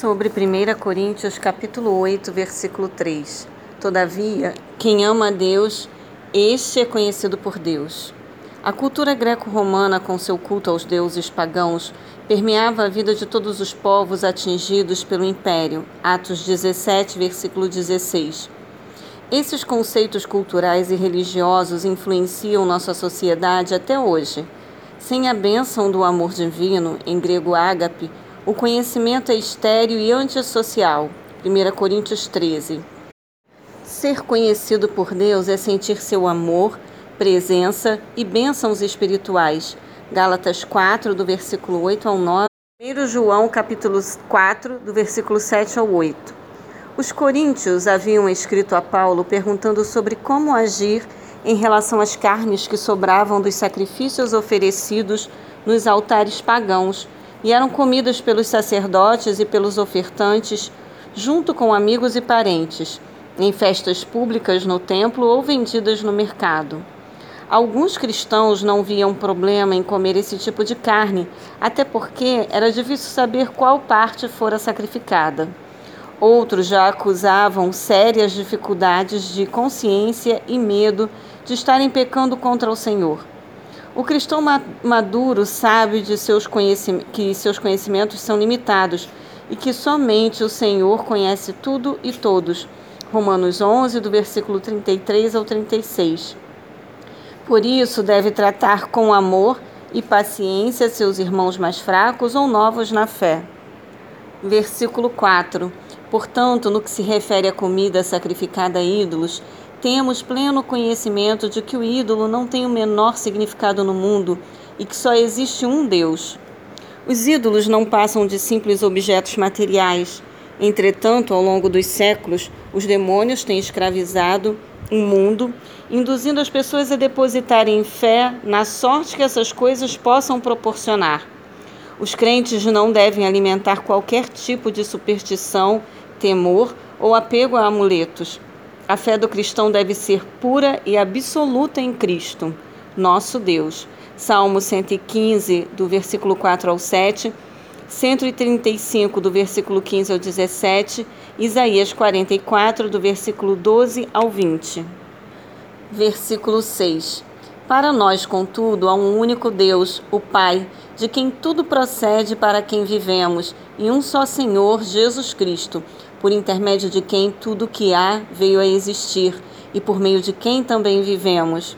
Sobre 1 Coríntios capítulo 8, versículo 3. Todavia, quem ama a Deus, este é conhecido por Deus. A cultura greco-romana, com seu culto aos deuses pagãos, permeava a vida de todos os povos atingidos pelo império. Atos 17, versículo 16. Esses conceitos culturais e religiosos influenciam nossa sociedade até hoje. Sem a bênção do amor divino, em grego ágape, o conhecimento é estéril e antissocial. 1 Coríntios 13. Ser conhecido por Deus é sentir seu amor, presença e bênçãos espirituais. Gálatas 4, do versículo 8 ao 9. 1 João, capítulo 4, do versículo 7 ao 8. Os coríntios haviam escrito a Paulo perguntando sobre como agir em relação às carnes que sobravam dos sacrifícios oferecidos nos altares pagãos e eram comidas pelos sacerdotes e pelos ofertantes, junto com amigos e parentes, em festas públicas no templo ou vendidas no mercado. Alguns cristãos não viam problema em comer esse tipo de carne, até porque era difícil saber qual parte fora sacrificada. Outros já acusavam sérias dificuldades de consciência e medo de estarem pecando contra o Senhor. O cristão maduro sabe de seus que seus conhecimentos são limitados e que somente o Senhor conhece tudo e todos. Romanos 11, do versículo 33 ao 36. Por isso, deve tratar com amor e paciência seus irmãos mais fracos ou novos na fé. Versículo 4. Portanto, no que se refere à comida sacrificada a ídolos, temos pleno conhecimento de que o ídolo não tem o menor significado no mundo e que só existe um Deus. Os ídolos não passam de simples objetos materiais. Entretanto, ao longo dos séculos, os demônios têm escravizado o mundo, induzindo as pessoas a depositarem fé na sorte que essas coisas possam proporcionar. Os crentes não devem alimentar qualquer tipo de superstição, temor ou apego a amuletos a fé do cristão deve ser pura e absoluta em Cristo, nosso Deus. Salmo 115, do versículo 4 ao 7, 135, do versículo 15 ao 17, Isaías 44, do versículo 12 ao 20. Versículo 6. Para nós, contudo, há um único Deus, o Pai, de quem tudo procede para quem vivemos, e um só Senhor, Jesus Cristo por intermédio de quem tudo que há veio a existir e por meio de quem também vivemos.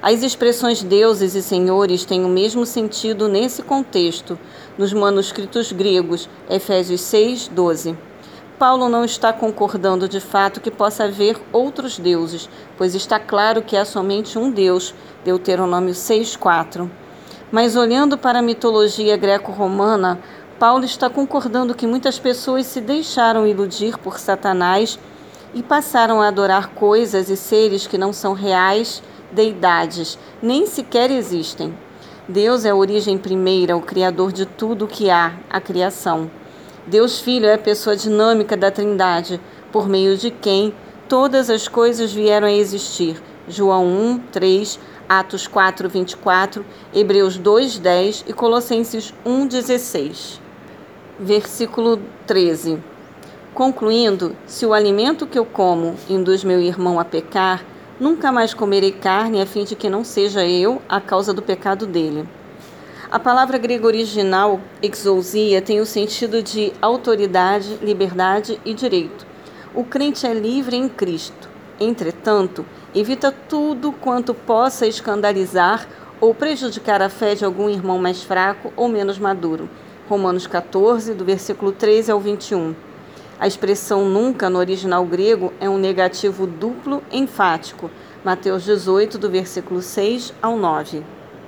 As expressões deuses e senhores têm o mesmo sentido nesse contexto, nos manuscritos gregos, Efésios 6, 12. Paulo não está concordando de fato que possa haver outros deuses, pois está claro que há somente um Deus, Deuteronômio 6, 4. Mas olhando para a mitologia greco-romana, Paulo está concordando que muitas pessoas se deixaram iludir por Satanás e passaram a adorar coisas e seres que não são reais deidades, nem sequer existem. Deus é a origem primeira, o criador de tudo o que há, a criação. Deus Filho é a pessoa dinâmica da Trindade, por meio de quem todas as coisas vieram a existir. João 1, 3, Atos 4, 24, Hebreus 2, 10 e Colossenses 1, 16 versículo 13. Concluindo, se o alimento que eu como induz meu irmão a pecar, nunca mais comerei carne a fim de que não seja eu a causa do pecado dele. A palavra grega original, exousia, tem o sentido de autoridade, liberdade e direito. O crente é livre em Cristo. Entretanto, evita tudo quanto possa escandalizar ou prejudicar a fé de algum irmão mais fraco ou menos maduro Romanos 14, do versículo 13 ao 21. A expressão nunca no original grego é um negativo duplo enfático. Mateus 18, do versículo 6 ao 9.